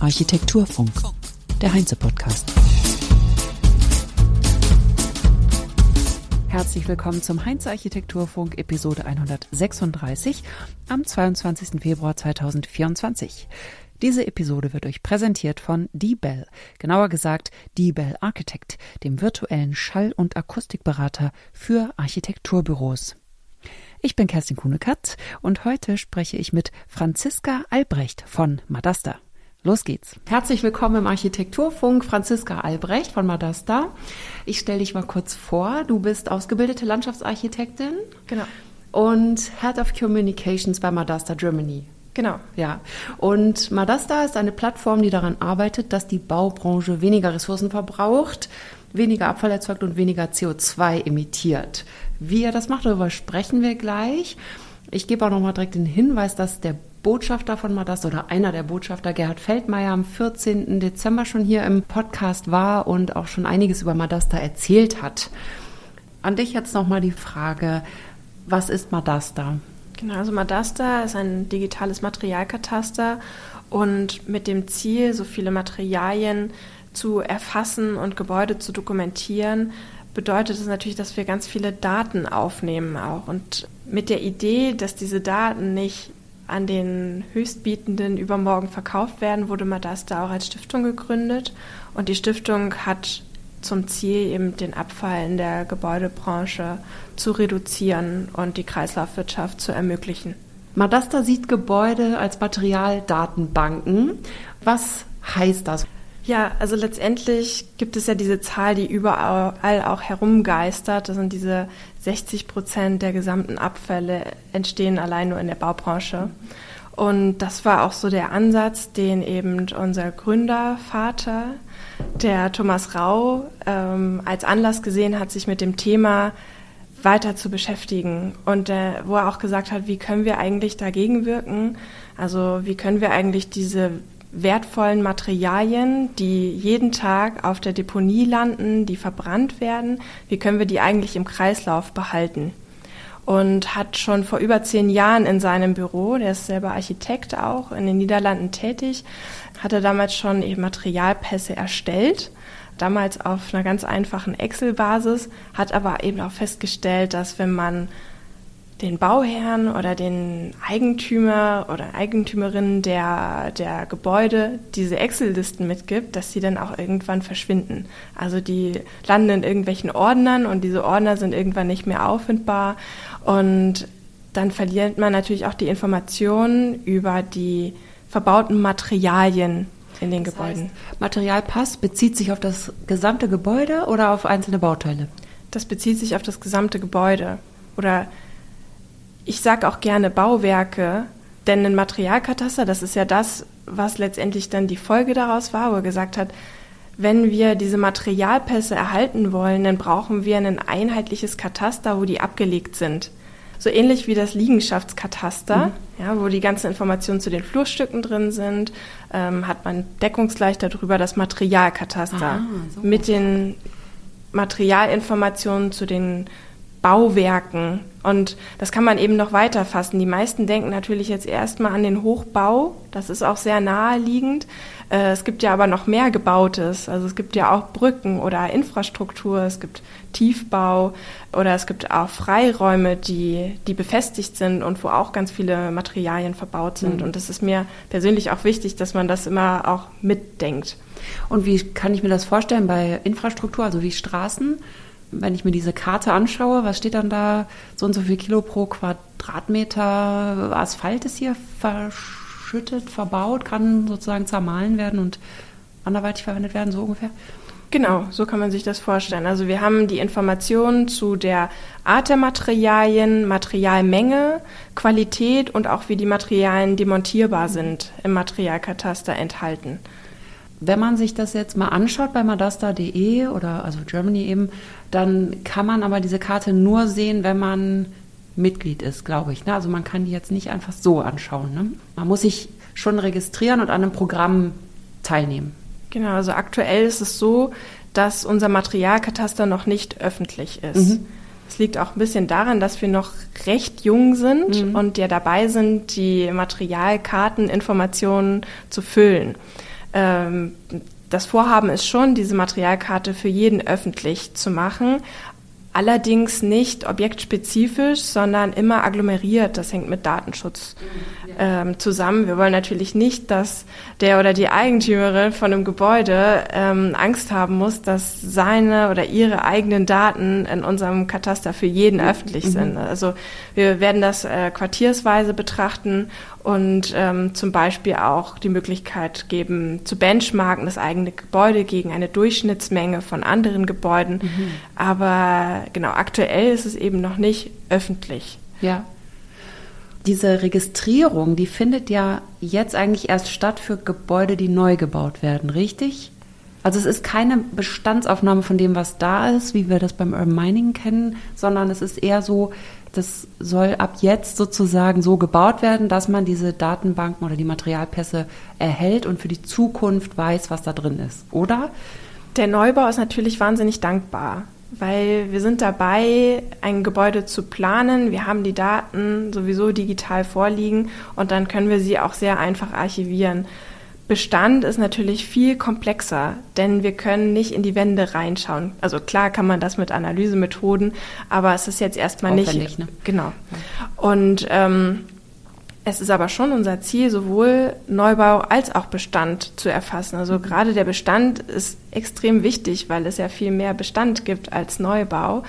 Architekturfunk. Architekturfunk, der Heinze-Podcast. Herzlich willkommen zum Heinze Architekturfunk Episode 136 am 22. Februar 2024. Diese Episode wird euch präsentiert von D-Bell, genauer gesagt D-Bell Architect, dem virtuellen Schall- und Akustikberater für Architekturbüros. Ich bin Kerstin Kuhnekatz und heute spreche ich mit Franziska Albrecht von Madasta. Los geht's. Herzlich willkommen im Architekturfunk, Franziska Albrecht von Madasta. Ich stelle dich mal kurz vor. Du bist ausgebildete Landschaftsarchitektin. Genau. Und Head of Communications bei Madasta Germany. Genau. Ja. Und Madasta ist eine Plattform, die daran arbeitet, dass die Baubranche weniger Ressourcen verbraucht, weniger Abfall erzeugt und weniger CO2 emittiert. Wie er das macht, darüber sprechen wir gleich. Ich gebe auch nochmal direkt den Hinweis, dass der Botschafter von Madasta oder einer der Botschafter, Gerhard Feldmeier, am 14. Dezember schon hier im Podcast war und auch schon einiges über Madasta erzählt hat. An dich jetzt nochmal die Frage, was ist Madasta? Genau, also Madasta ist ein digitales Materialkataster und mit dem Ziel, so viele Materialien zu erfassen und Gebäude zu dokumentieren, bedeutet es natürlich, dass wir ganz viele Daten aufnehmen auch. Und mit der Idee, dass diese Daten nicht an den Höchstbietenden übermorgen verkauft werden, wurde Madasta auch als Stiftung gegründet. Und die Stiftung hat zum Ziel, eben den Abfall in der Gebäudebranche zu reduzieren und die Kreislaufwirtschaft zu ermöglichen. Madasta sieht Gebäude als Materialdatenbanken. Was heißt das? Ja, also letztendlich gibt es ja diese Zahl, die überall auch herumgeistert. Das sind diese 60 Prozent der gesamten Abfälle entstehen allein nur in der Baubranche. Und das war auch so der Ansatz, den eben unser Gründervater, der Thomas Rau, ähm, als Anlass gesehen hat, sich mit dem Thema weiter zu beschäftigen. Und äh, wo er auch gesagt hat, wie können wir eigentlich dagegen wirken? Also wie können wir eigentlich diese wertvollen Materialien, die jeden Tag auf der Deponie landen, die verbrannt werden, wie können wir die eigentlich im Kreislauf behalten? Und hat schon vor über zehn Jahren in seinem Büro, der ist selber Architekt auch, in den Niederlanden tätig, hat er damals schon eben Materialpässe erstellt damals auf einer ganz einfachen Excel-Basis, hat aber eben auch festgestellt, dass wenn man den Bauherrn oder den Eigentümer oder Eigentümerin der, der Gebäude diese Excel-Listen mitgibt, dass sie dann auch irgendwann verschwinden. Also die landen in irgendwelchen Ordnern und diese Ordner sind irgendwann nicht mehr auffindbar und dann verliert man natürlich auch die Informationen über die verbauten Materialien in den das Gebäuden. Heißt, Materialpass bezieht sich auf das gesamte Gebäude oder auf einzelne Bauteile? Das bezieht sich auf das gesamte Gebäude oder ich sage auch gerne Bauwerke, denn ein Materialkataster, das ist ja das, was letztendlich dann die Folge daraus war, wo er gesagt hat, wenn wir diese Materialpässe erhalten wollen, dann brauchen wir ein einheitliches Kataster, wo die abgelegt sind. So ähnlich wie das Liegenschaftskataster, mhm. ja, wo die ganzen Informationen zu den Flurstücken drin sind, ähm, hat man deckungsgleich darüber das Materialkataster ah, so mit den Materialinformationen zu den Bauwerken. Und das kann man eben noch weiter fassen. Die meisten denken natürlich jetzt erstmal an den Hochbau. Das ist auch sehr naheliegend. Äh, es gibt ja aber noch mehr Gebautes. Also es gibt ja auch Brücken oder Infrastruktur. Es gibt Tiefbau oder es gibt auch Freiräume, die, die befestigt sind und wo auch ganz viele Materialien verbaut sind. Mhm. Und es ist mir persönlich auch wichtig, dass man das immer auch mitdenkt. Und wie kann ich mir das vorstellen bei Infrastruktur, also wie Straßen? Wenn ich mir diese Karte anschaue, was steht dann da? So und so viel Kilo pro Quadratmeter Asphalt ist hier verschüttet, verbaut, kann sozusagen zermahlen werden und anderweitig verwendet werden, so ungefähr? Genau, so kann man sich das vorstellen. Also wir haben die Informationen zu der Art der Materialien, Materialmenge, Qualität und auch wie die Materialien demontierbar sind im Materialkataster enthalten. Wenn man sich das jetzt mal anschaut bei madasta.de oder also Germany eben, dann kann man aber diese Karte nur sehen, wenn man Mitglied ist, glaube ich. Ne? Also man kann die jetzt nicht einfach so anschauen. Ne? Man muss sich schon registrieren und an einem Programm teilnehmen. Genau, also aktuell ist es so, dass unser Materialkataster noch nicht öffentlich ist. Mhm. Es liegt auch ein bisschen daran, dass wir noch recht jung sind Mhm. und ja dabei sind, die Materialkarteninformationen zu füllen. Ähm, das Vorhaben ist schon, diese Materialkarte für jeden öffentlich zu machen. Allerdings nicht objektspezifisch, sondern immer agglomeriert. Das hängt mit Datenschutz ähm, zusammen. Wir wollen natürlich nicht, dass der oder die Eigentümerin von einem Gebäude ähm, Angst haben muss, dass seine oder ihre eigenen Daten in unserem Kataster für jeden öffentlich sind. Also wir werden das äh, quartiersweise betrachten und ähm, zum Beispiel auch die Möglichkeit geben, zu benchmarken das eigene Gebäude gegen eine Durchschnittsmenge von anderen Gebäuden. Aber genau, aktuell ist es eben noch nicht öffentlich. Ja. Diese Registrierung, die findet ja jetzt eigentlich erst statt für Gebäude, die neu gebaut werden, richtig? Also es ist keine Bestandsaufnahme von dem, was da ist, wie wir das beim Urban Mining kennen, sondern es ist eher so, das soll ab jetzt sozusagen so gebaut werden, dass man diese Datenbanken oder die Materialpässe erhält und für die Zukunft weiß, was da drin ist, oder? Der Neubau ist natürlich wahnsinnig dankbar, weil wir sind dabei, ein Gebäude zu planen. Wir haben die Daten sowieso digital vorliegen und dann können wir sie auch sehr einfach archivieren. Bestand ist natürlich viel komplexer, denn wir können nicht in die Wände reinschauen. Also klar kann man das mit Analysemethoden, aber es ist jetzt erstmal nicht. ne? Genau. Und ähm, es ist aber schon unser Ziel, sowohl Neubau als auch Bestand zu erfassen. Also gerade der Bestand ist extrem wichtig, weil es ja viel mehr Bestand gibt als Neubau.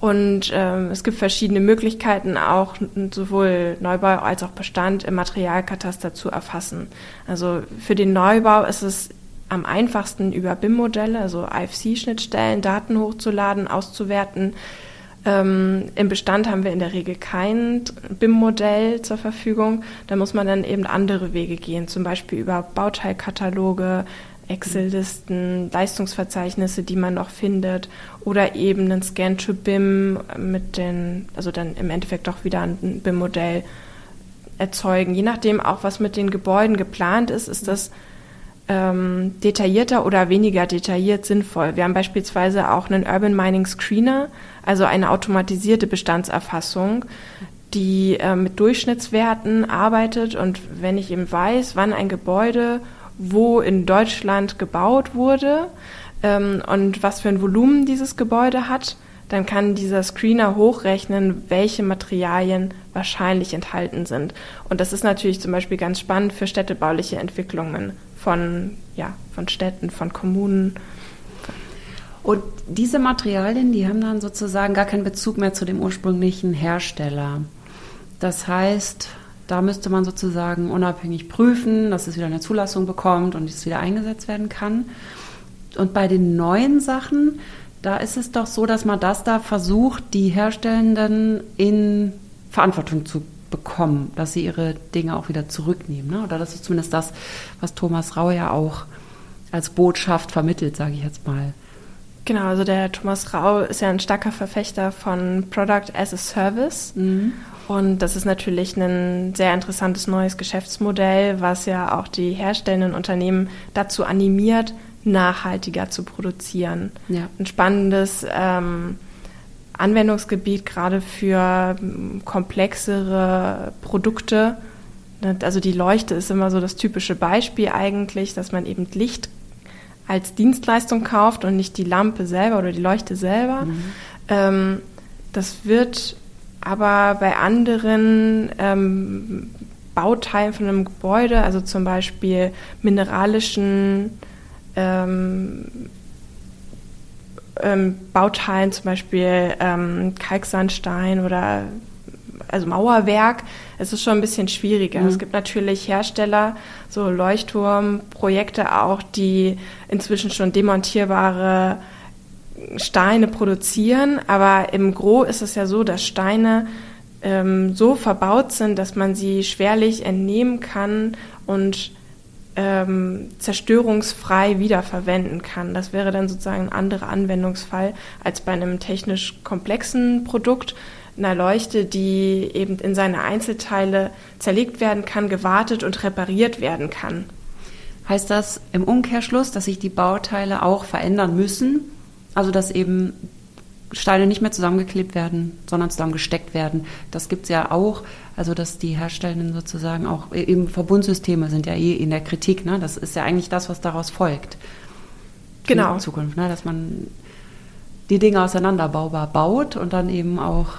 Und ähm, es gibt verschiedene Möglichkeiten, auch sowohl Neubau als auch Bestand im Materialkataster zu erfassen. Also für den Neubau ist es am einfachsten über BIM-Modelle, also IFC-Schnittstellen, Daten hochzuladen, auszuwerten. Ähm, Im Bestand haben wir in der Regel kein BIM-Modell zur Verfügung. Da muss man dann eben andere Wege gehen, zum Beispiel über Bauteilkataloge, Excel-Listen, Leistungsverzeichnisse, die man noch findet, oder eben einen Scan to BIM mit den, also dann im Endeffekt doch wieder ein BIM-Modell erzeugen. Je nachdem auch, was mit den Gebäuden geplant ist, ist das ähm, detaillierter oder weniger detailliert sinnvoll. Wir haben beispielsweise auch einen Urban Mining Screener, also eine automatisierte Bestandserfassung, die äh, mit Durchschnittswerten arbeitet und wenn ich eben weiß, wann ein Gebäude wo in Deutschland gebaut wurde ähm, und was für ein Volumen dieses Gebäude hat, dann kann dieser Screener hochrechnen, welche Materialien wahrscheinlich enthalten sind. Und das ist natürlich zum Beispiel ganz spannend für städtebauliche Entwicklungen von, ja, von Städten, von Kommunen. Und diese Materialien, die haben dann sozusagen gar keinen Bezug mehr zu dem ursprünglichen Hersteller. Das heißt, da müsste man sozusagen unabhängig prüfen, dass es wieder eine Zulassung bekommt und es wieder eingesetzt werden kann. Und bei den neuen Sachen, da ist es doch so, dass man das da versucht, die Herstellenden in Verantwortung zu bekommen, dass sie ihre Dinge auch wieder zurücknehmen. Ne? Oder das ist zumindest das, was Thomas Rau ja auch als Botschaft vermittelt, sage ich jetzt mal. Genau, also der Thomas Rau ist ja ein starker Verfechter von Product as a Service. Und das ist natürlich ein sehr interessantes neues Geschäftsmodell, was ja auch die herstellenden Unternehmen dazu animiert, nachhaltiger zu produzieren. Ja. Ein spannendes ähm, Anwendungsgebiet gerade für ähm, komplexere Produkte. Ne, Also die Leuchte ist immer so das typische Beispiel eigentlich, dass man eben Licht als Dienstleistung kauft und nicht die Lampe selber oder die Leuchte selber. Ähm, das wird aber bei anderen ähm, Bauteilen von einem Gebäude, also zum Beispiel mineralischen ähm, ähm, Bauteilen, zum Beispiel ähm, Kalksandstein oder also Mauerwerk, es ist schon ein bisschen schwieriger. Es gibt natürlich Hersteller, so Leuchtturmprojekte auch, die inzwischen schon demontierbare Steine produzieren, aber im Gro ist es ja so, dass Steine ähm, so verbaut sind, dass man sie schwerlich entnehmen kann und ähm, zerstörungsfrei wiederverwenden kann. Das wäre dann sozusagen ein anderer Anwendungsfall als bei einem technisch komplexen Produkt, einer Leuchte, die eben in seine Einzelteile zerlegt werden kann, gewartet und repariert werden kann. Heißt das im Umkehrschluss, dass sich die Bauteile auch verändern müssen? Also dass eben Steine nicht mehr zusammengeklebt werden, sondern zusammengesteckt werden. Das gibt es ja auch, also dass die Herstellenden sozusagen auch eben Verbundsysteme sind ja eh in der Kritik. Ne? Das ist ja eigentlich das, was daraus folgt. Genau. In Zukunft, ne? dass man die Dinge auseinanderbaubar baut und dann eben auch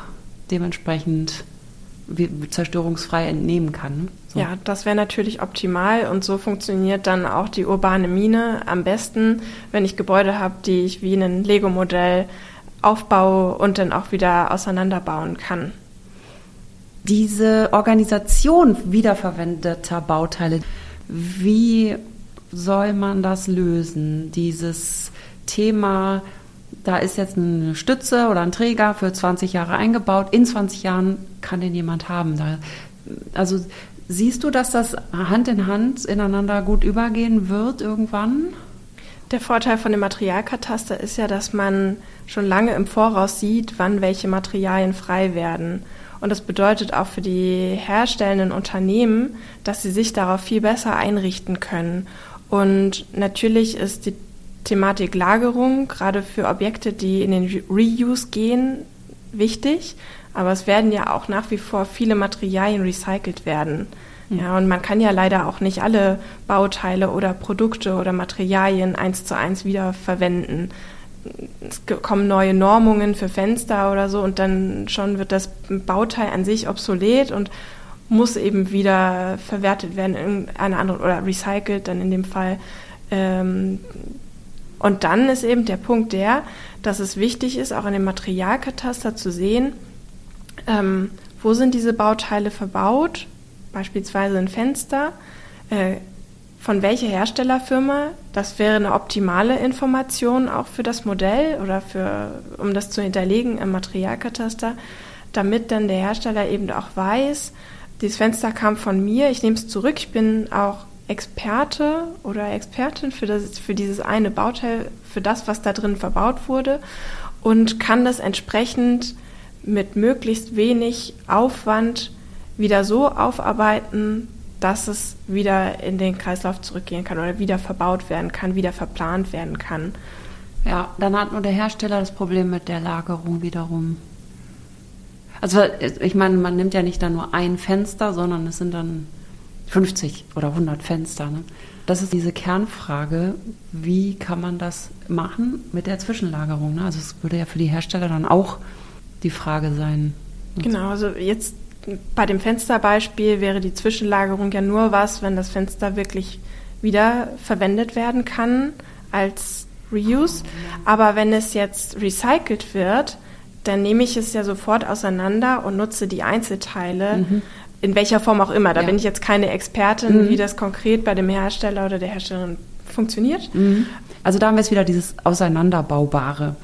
dementsprechend zerstörungsfrei entnehmen kann. Ne? So. Ja, das wäre natürlich optimal und so funktioniert dann auch die urbane Mine am besten, wenn ich Gebäude habe, die ich wie ein Lego-Modell aufbaue und dann auch wieder auseinanderbauen kann. Diese Organisation wiederverwendeter Bauteile, wie soll man das lösen? Dieses Thema, da ist jetzt eine Stütze oder ein Träger für 20 Jahre eingebaut, in 20 Jahren kann den jemand haben. Da, also siehst du, dass das Hand in Hand ineinander gut übergehen wird irgendwann? Der Vorteil von dem Materialkataster ist ja, dass man schon lange im Voraus sieht, wann welche Materialien frei werden. Und das bedeutet auch für die herstellenden Unternehmen, dass sie sich darauf viel besser einrichten können. Und natürlich ist die Thematik Lagerung gerade für Objekte, die in den Reuse gehen, wichtig. Aber es werden ja auch nach wie vor viele Materialien recycelt werden. Hm. Ja, und man kann ja leider auch nicht alle Bauteile oder Produkte oder Materialien eins zu eins wieder verwenden. Es kommen neue Normungen für Fenster oder so und dann schon wird das Bauteil an sich obsolet und muss eben wieder verwertet werden in eine andere oder recycelt dann in dem Fall. Ähm, und dann ist eben der Punkt der, dass es wichtig ist, auch in dem Materialkataster zu sehen, ähm, wo sind diese Bauteile verbaut, beispielsweise ein Fenster, äh, von welcher Herstellerfirma, das wäre eine optimale Information auch für das Modell oder für, um das zu hinterlegen im Materialkataster, damit dann der Hersteller eben auch weiß, dieses Fenster kam von mir, ich nehme es zurück, ich bin auch Experte oder Expertin für, das, für dieses eine Bauteil, für das, was da drin verbaut wurde und kann das entsprechend mit möglichst wenig Aufwand wieder so aufarbeiten, dass es wieder in den Kreislauf zurückgehen kann oder wieder verbaut werden kann, wieder verplant werden kann. Ja, dann hat nur der Hersteller das Problem mit der Lagerung wiederum. Also ich meine, man nimmt ja nicht dann nur ein Fenster, sondern es sind dann 50 oder 100 Fenster. Ne? Das ist diese Kernfrage, wie kann man das machen mit der Zwischenlagerung? Ne? Also es würde ja für die Hersteller dann auch die Frage sein. Genau, also jetzt bei dem Fensterbeispiel wäre die Zwischenlagerung ja nur was, wenn das Fenster wirklich wieder verwendet werden kann als Reuse. Aber wenn es jetzt recycelt wird, dann nehme ich es ja sofort auseinander und nutze die Einzelteile. Mhm in welcher Form auch immer. Da ja. bin ich jetzt keine Expertin, mhm. wie das konkret bei dem Hersteller oder der Herstellerin funktioniert. Mhm. Also da haben wir jetzt wieder dieses Auseinanderbaubare.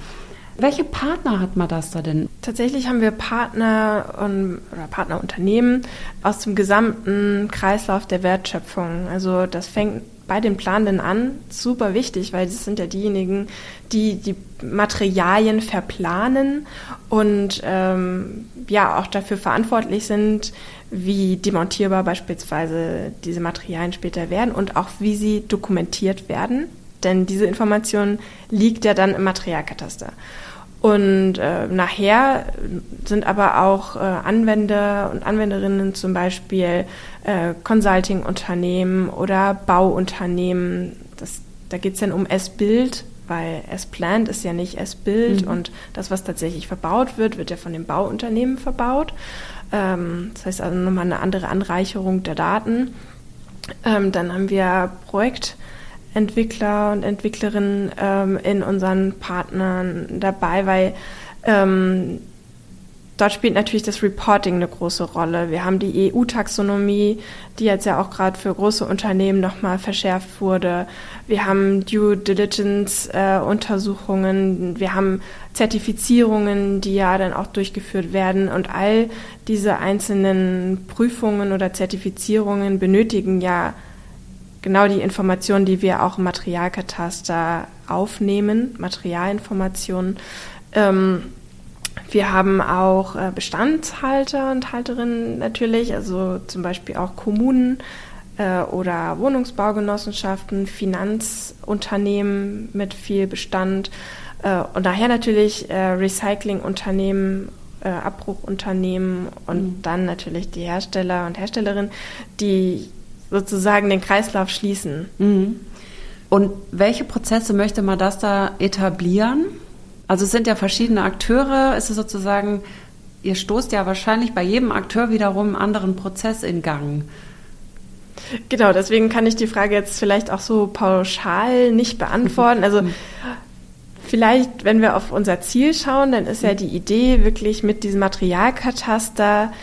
Welche Partner hat Madasta denn? Tatsächlich haben wir Partner und, oder Partnerunternehmen aus dem gesamten Kreislauf der Wertschöpfung. Also das fängt bei den Planenden an, super wichtig, weil das sind ja diejenigen, die die Materialien verplanen und ähm, ja auch dafür verantwortlich sind, wie demontierbar beispielsweise diese Materialien später werden und auch wie sie dokumentiert werden. Denn diese Information liegt ja dann im Materialkataster. Und äh, nachher sind aber auch äh, Anwender und Anwenderinnen zum Beispiel äh, Consulting-Unternehmen oder Bauunternehmen. Das, da geht es dann um S-Bild, weil S-Plant ist ja nicht S-Bild mhm. und das, was tatsächlich verbaut wird, wird ja von dem Bauunternehmen verbaut. Ähm, das heißt also nochmal eine andere Anreicherung der Daten. Ähm, dann haben wir Projektentwickler und Entwicklerinnen ähm, in unseren Partnern dabei, weil dort spielt natürlich das Reporting eine große Rolle. Wir haben die EU-Taxonomie, die jetzt ja auch gerade für große Unternehmen nochmal verschärft wurde. Wir haben Due Diligence-Untersuchungen. Äh, wir haben Zertifizierungen, die ja dann auch durchgeführt werden. Und all diese einzelnen Prüfungen oder Zertifizierungen benötigen ja genau die Informationen, die wir auch im Materialkataster aufnehmen, Materialinformationen. Ähm, wir haben auch äh, Bestandshalter und Halterinnen natürlich, also zum Beispiel auch Kommunen äh, oder Wohnungsbaugenossenschaften, Finanzunternehmen mit viel Bestand. Äh, und daher natürlich Recyclingunternehmen, Abbruchunternehmen und mhm. dann natürlich die Hersteller und Herstellerinnen, die sozusagen den Kreislauf schließen. Mhm. Und welche Prozesse möchte man das da etablieren? Also es sind ja verschiedene Akteure. Ist es sozusagen, ihr stoßt ja wahrscheinlich bei jedem Akteur wiederum einen anderen Prozess in Gang. Genau, deswegen kann ich die Frage jetzt vielleicht auch so pauschal nicht beantworten. Also vielleicht, wenn wir auf unser Ziel schauen, dann ist ja die Idee wirklich mit diesem Materialkataster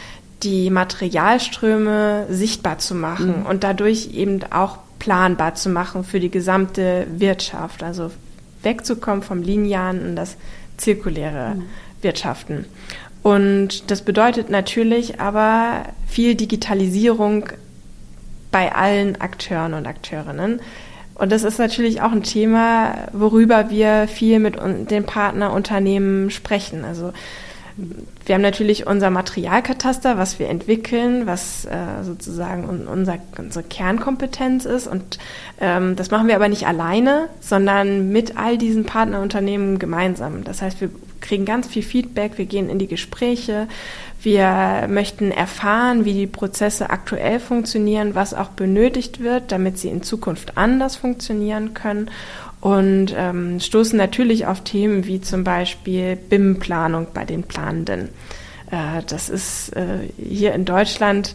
die Materialströme sichtbar zu machen mhm. und dadurch eben auch planbar zu machen für die gesamte Wirtschaft. Also wegzukommen vom linearen in das zirkuläre mhm. Wirtschaften. Und das bedeutet natürlich aber viel Digitalisierung bei allen Akteuren und Akteurinnen. Und das ist natürlich auch ein Thema, worüber wir viel mit den Partnerunternehmen sprechen. Also wir haben natürlich unser Materialkataster, was wir entwickeln, was äh, sozusagen unser, unsere Kernkompetenz ist. Und ähm, das machen wir aber nicht alleine, sondern mit all diesen Partnerunternehmen gemeinsam. Das heißt, wir kriegen ganz viel Feedback, wir gehen in die Gespräche, wir möchten erfahren, wie die Prozesse aktuell funktionieren, was auch benötigt wird, damit sie in Zukunft anders funktionieren können und ähm, stoßen natürlich auf Themen wie zum Beispiel BIM-Planung bei den Planenden. Äh, das ist äh, hier in Deutschland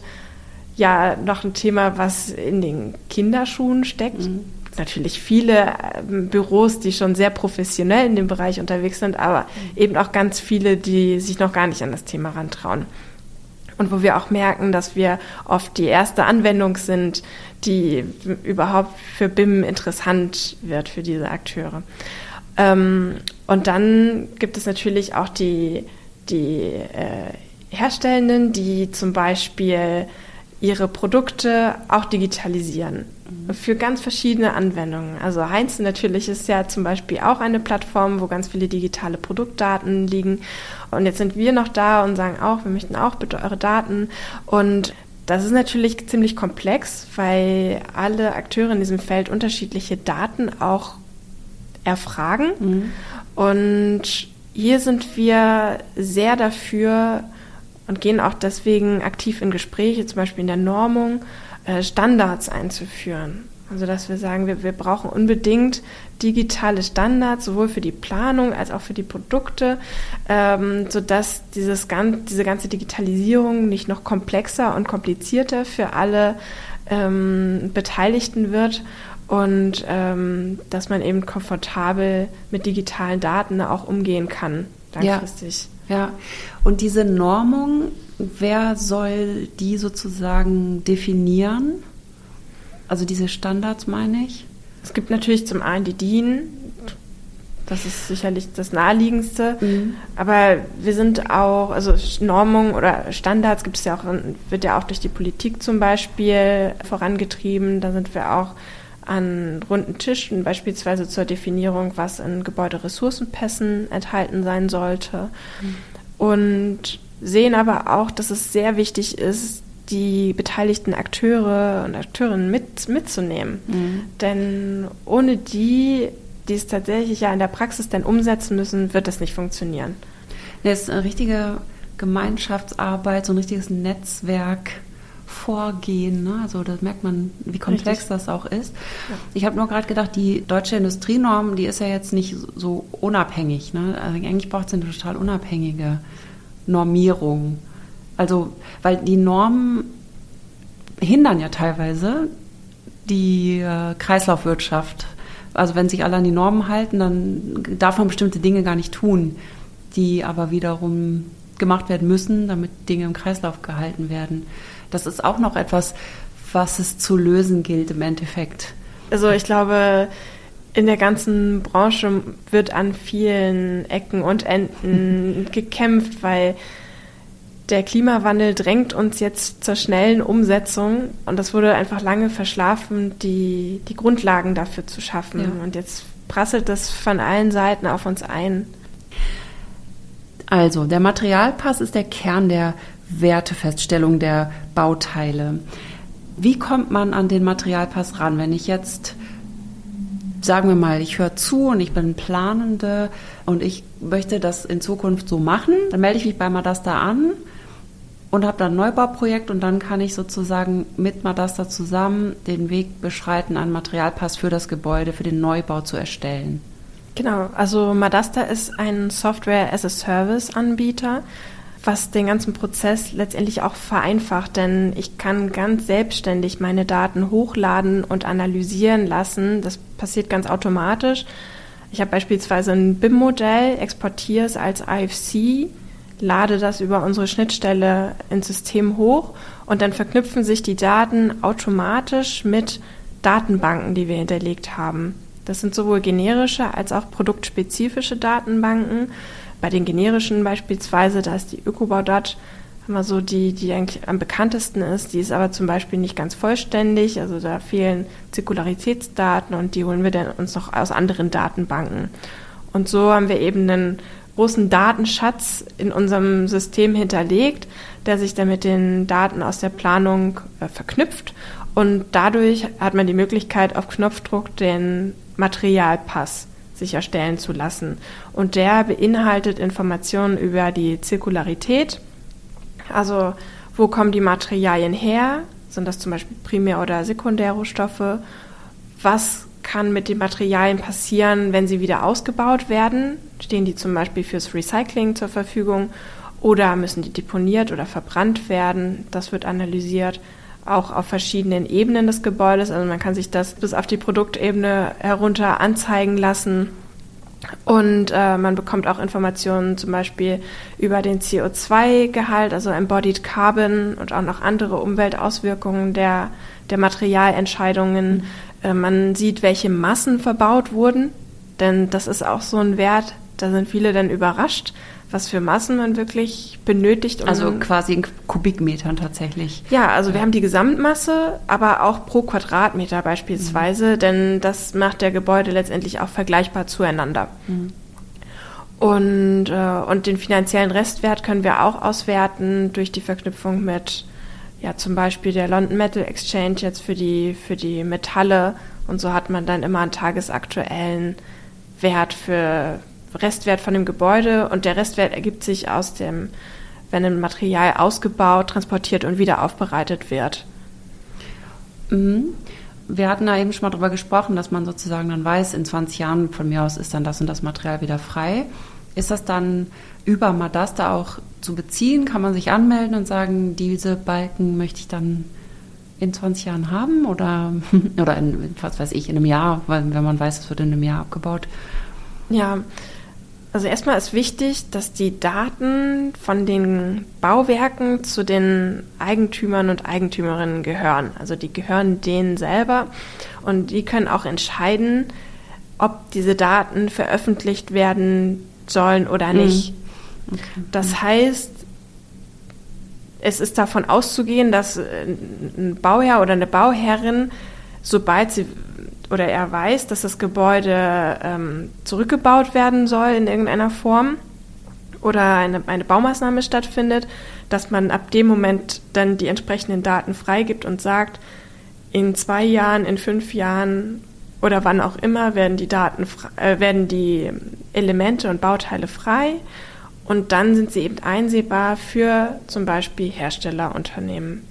ja noch ein Thema, was in den Kinderschuhen steckt. Mhm. Natürlich viele äh, Büros, die schon sehr professionell in dem Bereich unterwegs sind, aber mhm. eben auch ganz viele, die sich noch gar nicht an das Thema rantrauen und wo wir auch merken, dass wir oft die erste Anwendung sind, die überhaupt für BIM interessant wird für diese Akteure. Ähm, und dann gibt es natürlich auch die, die äh, Herstellenden, die zum Beispiel ihre Produkte auch digitalisieren für ganz verschiedene Anwendungen. Also Heinz natürlich ist ja zum Beispiel auch eine Plattform, wo ganz viele digitale Produktdaten liegen. Und jetzt sind wir noch da und sagen auch, wir möchten auch bitte eure Daten. Und das ist natürlich ziemlich komplex, weil alle Akteure in diesem Feld unterschiedliche Daten auch erfragen. Mhm. Und hier sind wir sehr dafür und gehen auch deswegen aktiv in Gespräche, zum Beispiel in der Normung, äh, Standards einzuführen. Also dass wir sagen, wir, wir brauchen unbedingt digitale Standards, sowohl für die Planung als auch für die Produkte, ähm, sodass dieses, diese ganze Digitalisierung nicht noch komplexer und komplizierter für alle ähm, Beteiligten wird und ähm, dass man eben komfortabel mit digitalen Daten auch umgehen kann, langfristig. Ja, ja. und diese Normung, wer soll die sozusagen definieren? Also diese Standards meine ich? Es gibt natürlich zum einen die DIN, das ist sicherlich das naheliegendste. Mhm. Aber wir sind auch, also Normung oder Standards gibt es ja auch, wird ja auch durch die Politik zum Beispiel vorangetrieben. Da sind wir auch an runden Tischen, beispielsweise zur Definierung, was in Gebäuderessourcenpässen enthalten sein sollte. Mhm. Und sehen aber auch, dass es sehr wichtig ist, die beteiligten Akteure und Akteurinnen mit, mitzunehmen. Mhm. Denn ohne die, die es tatsächlich ja in der Praxis dann umsetzen müssen, wird das nicht funktionieren. Das ist eine richtige Gemeinschaftsarbeit, so ein richtiges Netzwerk. Vorgehen. Ne? Also da merkt man, wie komplex Richtig. das auch ist. Ja. Ich habe nur gerade gedacht, die deutsche Industrienorm, die ist ja jetzt nicht so unabhängig. Ne? Also eigentlich braucht es eine total unabhängige Normierung. Also, weil die Normen hindern ja teilweise die äh, Kreislaufwirtschaft. Also wenn sich alle an die Normen halten, dann darf man bestimmte Dinge gar nicht tun, die aber wiederum gemacht werden müssen, damit Dinge im Kreislauf gehalten werden. Das ist auch noch etwas, was es zu lösen gilt im Endeffekt. Also ich glaube, in der ganzen Branche wird an vielen Ecken und Enden gekämpft, weil der Klimawandel drängt uns jetzt zur schnellen Umsetzung und das wurde einfach lange verschlafen, die, die Grundlagen dafür zu schaffen. Ja. Und jetzt prasselt das von allen Seiten auf uns ein. Also, der Materialpass ist der Kern der Wertefeststellung der Bauteile. Wie kommt man an den Materialpass ran, wenn ich jetzt sagen wir mal, ich höre zu und ich bin Planende und ich möchte das in Zukunft so machen, dann melde ich mich bei Madasta an und habe dann ein Neubauprojekt und dann kann ich sozusagen mit Madasta zusammen den Weg beschreiten, einen Materialpass für das Gebäude, für den Neubau zu erstellen. Genau, also Madasta ist ein Software-as-a-Service-Anbieter was den ganzen Prozess letztendlich auch vereinfacht, denn ich kann ganz selbstständig meine Daten hochladen und analysieren lassen. Das passiert ganz automatisch. Ich habe beispielsweise ein BIM-Modell, exportiere es als IFC, lade das über unsere Schnittstelle ins System hoch und dann verknüpfen sich die Daten automatisch mit Datenbanken, die wir hinterlegt haben. Das sind sowohl generische als auch produktspezifische Datenbanken. Bei den generischen beispielsweise, da ist die Ökobaudat immer so die, die eigentlich am bekanntesten ist. Die ist aber zum Beispiel nicht ganz vollständig. Also da fehlen Zirkularitätsdaten und die holen wir dann uns noch aus anderen Datenbanken. Und so haben wir eben einen großen Datenschatz in unserem System hinterlegt, der sich dann mit den Daten aus der Planung äh, verknüpft. Und dadurch hat man die Möglichkeit, auf Knopfdruck den Materialpass sich erstellen zu lassen. Und der beinhaltet Informationen über die Zirkularität, also wo kommen die Materialien her, sind das zum Beispiel Primär- oder Sekundärrohstoffe, was kann mit den Materialien passieren, wenn sie wieder ausgebaut werden, stehen die zum Beispiel fürs Recycling zur Verfügung oder müssen die deponiert oder verbrannt werden, das wird analysiert auch auf verschiedenen Ebenen des Gebäudes. Also man kann sich das bis auf die Produktebene herunter anzeigen lassen. Und äh, man bekommt auch Informationen zum Beispiel über den CO2-Gehalt, also Embodied Carbon und auch noch andere Umweltauswirkungen der, der Materialentscheidungen. Äh, man sieht, welche Massen verbaut wurden, denn das ist auch so ein Wert, da sind viele dann überrascht, was für Massen man wirklich benötigt. Um also quasi in Kubikmetern tatsächlich. Ja, also ja. wir haben die Gesamtmasse, aber auch pro Quadratmeter beispielsweise, mhm. denn das macht der Gebäude letztendlich auch vergleichbar zueinander. Mhm. Und, äh, und den finanziellen Restwert können wir auch auswerten durch die Verknüpfung mit ja, zum Beispiel der London Metal Exchange jetzt für die, für die Metalle. Und so hat man dann immer einen tagesaktuellen Wert für, Restwert von dem Gebäude und der Restwert ergibt sich aus dem, wenn ein Material ausgebaut, transportiert und wieder aufbereitet wird. Mhm. Wir hatten da eben schon mal drüber gesprochen, dass man sozusagen dann weiß, in 20 Jahren von mir aus ist dann das und das Material wieder frei. Ist das dann über Madasta auch zu beziehen? Kann man sich anmelden und sagen, diese Balken möchte ich dann in 20 Jahren haben oder, oder in, was weiß ich, in einem Jahr, weil, wenn man weiß, es wird in einem Jahr abgebaut? Ja, also erstmal ist wichtig, dass die Daten von den Bauwerken zu den Eigentümern und Eigentümerinnen gehören. Also die gehören denen selber und die können auch entscheiden, ob diese Daten veröffentlicht werden sollen oder mhm. Okay. Das heißt, es ist davon auszugehen, dass ein Bauherr oder eine Bauherrin, sobald sie oder er weiß, dass das Gebäude ähm, zurückgebaut werden soll in irgendeiner Form oder eine, eine Baumaßnahme stattfindet, dass man ab dem Moment dann die entsprechenden Daten freigibt und sagt, in zwei Jahren, in fünf Jahren oder wann auch immer werden die Daten, äh, werden die Elemente und Bauteile frei und dann sind sie eben einsehbar für zum Beispiel Herstellerunternehmen.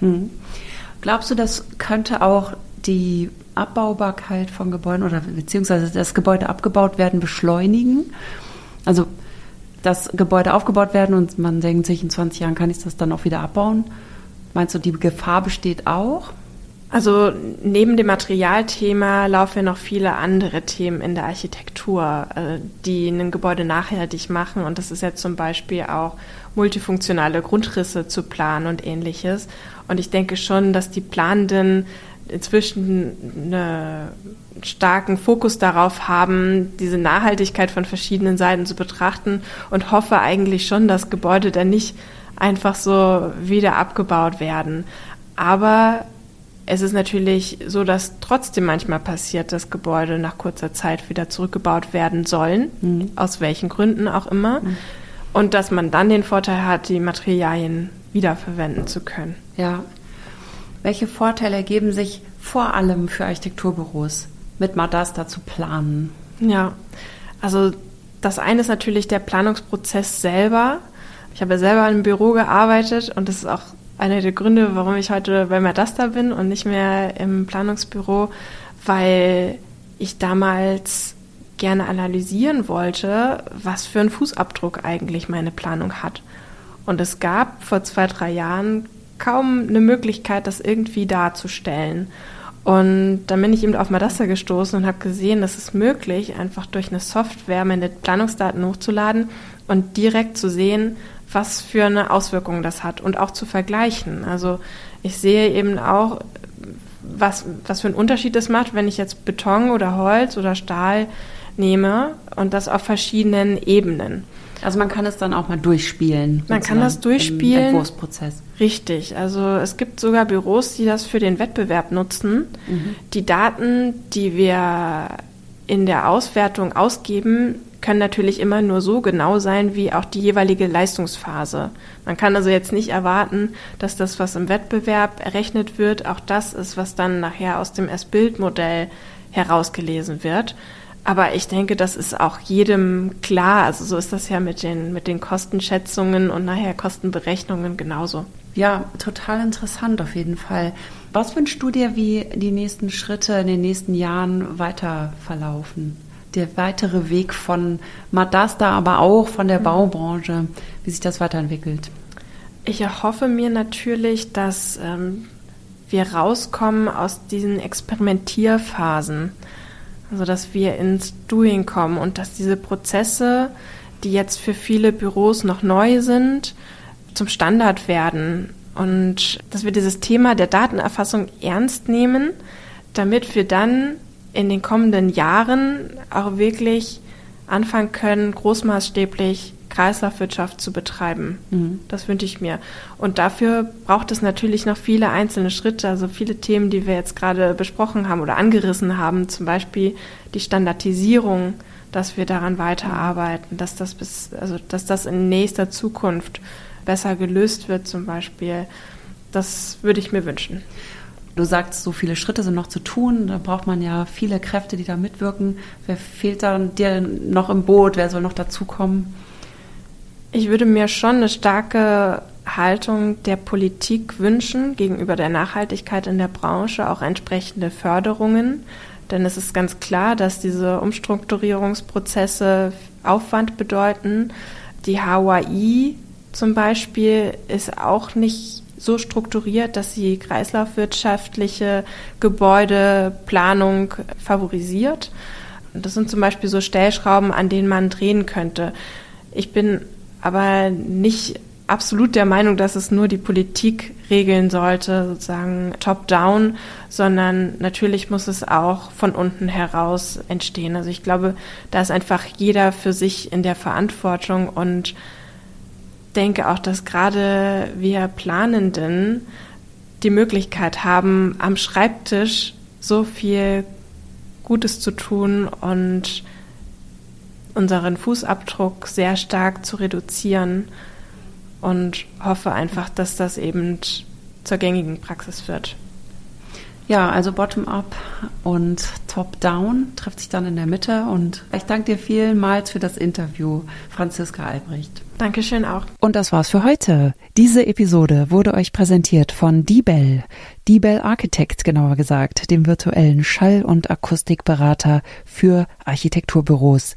Hm. Glaubst du, das könnte auch die Abbaubarkeit von Gebäuden oder beziehungsweise das Gebäude abgebaut werden beschleunigen. Also das Gebäude aufgebaut werden und man denkt sich, in 20 Jahren kann ich das dann auch wieder abbauen. Meinst du, die Gefahr besteht auch? Also neben dem Materialthema laufen ja noch viele andere Themen in der Architektur, äh, die ein Gebäude nachhaltig machen. Und das ist ja zum Beispiel auch multifunktionale Grundrisse zu planen und ähnliches. Und ich denke schon, dass die Planenden inzwischen einen starken Fokus darauf haben, diese Nachhaltigkeit von verschiedenen Seiten zu betrachten und hoffe eigentlich schon, dass Gebäude dann nicht einfach so wieder abgebaut werden. Aber es ist natürlich so, dass trotzdem manchmal passiert, dass Gebäude nach kurzer Zeit wieder zurückgebaut werden sollen, mhm. aus welchen Gründen auch immer. Mhm. Und dass man dann den Vorteil hat, die Materialien wiederverwenden zu können. Ja, welche Vorteile ergeben sich vor allem für Architekturbüros mit Madasta zu planen? Ja, also das eine ist natürlich der Planungsprozess selber. Ich habe selber im Büro gearbeitet und das ist auch einer der Gründe, warum ich heute bei Madasta bin und nicht mehr im Planungsbüro, weil ich damals gerne analysieren wollte, was für einen Fußabdruck eigentlich meine Planung hat. Und es gab vor zwei, drei Jahren kaum eine Möglichkeit, das irgendwie darzustellen. Und dann bin ich eben auf Madasta gestoßen und habe gesehen, dass es möglich, einfach durch eine Software meine Planungsdaten hochzuladen und direkt zu sehen, was für eine Auswirkung das hat und auch zu vergleichen. Also ich sehe eben auch, was, was für einen Unterschied es macht, wenn ich jetzt Beton oder Holz oder Stahl nehme und das auf verschiedenen Ebenen. Also man kann es dann auch mal durchspielen. Man kann das durchspielen. Im Entwurfsprozess. Richtig. Also es gibt sogar Büros, die das für den Wettbewerb nutzen. Mhm. Die Daten, die wir in der Auswertung ausgeben, können natürlich immer nur so genau sein wie auch die jeweilige Leistungsphase. Man kann also jetzt nicht erwarten, dass das, was im Wettbewerb errechnet wird, auch das ist, was dann nachher aus dem S-Bild-Modell herausgelesen wird. Aber ich denke, das ist auch jedem klar. Also so ist das ja mit den, mit den Kostenschätzungen und nachher Kostenberechnungen genauso. Ja, total interessant auf jeden Fall. Was wünschst du dir, wie die nächsten Schritte in den nächsten Jahren weiter verlaufen? Der weitere Weg von Madasta, aber auch von der mhm. Baubranche, wie sich das weiterentwickelt? Ich erhoffe mir natürlich, dass ähm, wir rauskommen aus diesen Experimentierphasen. Also dass wir ins Doing kommen und dass diese Prozesse, die jetzt für viele Büros noch neu sind, zum Standard werden und dass wir dieses Thema der Datenerfassung ernst nehmen, damit wir dann in den kommenden Jahren auch wirklich anfangen können, großmaßstäblich Kreislaufwirtschaft zu betreiben. Mhm. Das wünsche ich mir. Und dafür braucht es natürlich noch viele einzelne Schritte, also viele Themen, die wir jetzt gerade besprochen haben oder angerissen haben, zum Beispiel die Standardisierung, dass wir daran weiterarbeiten, dass das bis, also dass das in nächster Zukunft besser gelöst wird, zum Beispiel. Das würde ich mir wünschen. Du sagst, so viele Schritte sind noch zu tun. Da braucht man ja viele Kräfte, die da mitwirken. Wer fehlt da dir noch im Boot? Wer soll noch dazukommen? Ich würde mir schon eine starke Haltung der Politik wünschen gegenüber der Nachhaltigkeit in der Branche, auch entsprechende Förderungen. Denn es ist ganz klar, dass diese Umstrukturierungsprozesse Aufwand bedeuten. Die HUI zum Beispiel ist auch nicht so strukturiert, dass sie kreislaufwirtschaftliche Gebäudeplanung favorisiert. Das sind zum Beispiel so Stellschrauben, an denen man drehen könnte. Ich bin aber nicht absolut der Meinung, dass es nur die Politik regeln sollte, sozusagen top-down, sondern natürlich muss es auch von unten heraus entstehen. Also ich glaube, da ist einfach jeder für sich in der Verantwortung und denke auch, dass gerade wir Planenden die Möglichkeit haben, am Schreibtisch so viel Gutes zu tun und unseren Fußabdruck sehr stark zu reduzieren und hoffe einfach, dass das eben zur gängigen Praxis wird. Ja, also Bottom-up und Top-down trifft sich dann in der Mitte. Und ich danke dir vielmals für das Interview, Franziska Albrecht. Dankeschön auch. Und das war's für heute. Diese Episode wurde euch präsentiert von Dibel, Dibel Architect genauer gesagt, dem virtuellen Schall- und Akustikberater für Architekturbüros.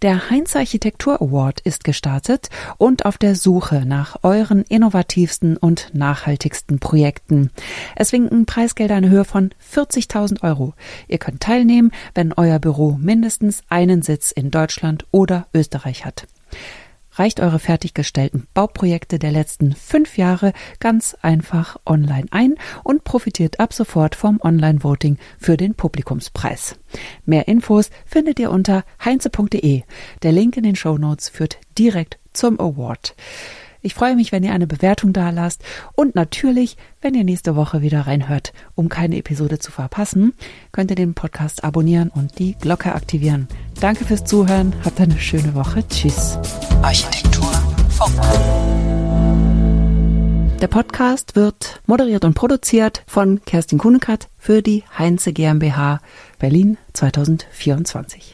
Der Heinz Architektur Award ist gestartet und auf der Suche nach euren innovativsten und nachhaltigsten Projekten. Es winken Preisgelder in Höhe von 40.000 Euro. Ihr könnt teilnehmen, wenn euer Büro mindestens einen Sitz in Deutschland oder Österreich hat reicht eure fertiggestellten Bauprojekte der letzten fünf Jahre ganz einfach online ein und profitiert ab sofort vom Online-Voting für den Publikumspreis. Mehr Infos findet ihr unter heinze.de. Der Link in den Show Notes führt direkt zum Award. Ich freue mich, wenn ihr eine Bewertung da lasst und natürlich, wenn ihr nächste Woche wieder reinhört. Um keine Episode zu verpassen, könnt ihr den Podcast abonnieren und die Glocke aktivieren. Danke fürs Zuhören, habt eine schöne Woche. Tschüss. Architektur Funk. Der Podcast wird moderiert und produziert von Kerstin Kunekat für die Heinze GmbH Berlin 2024.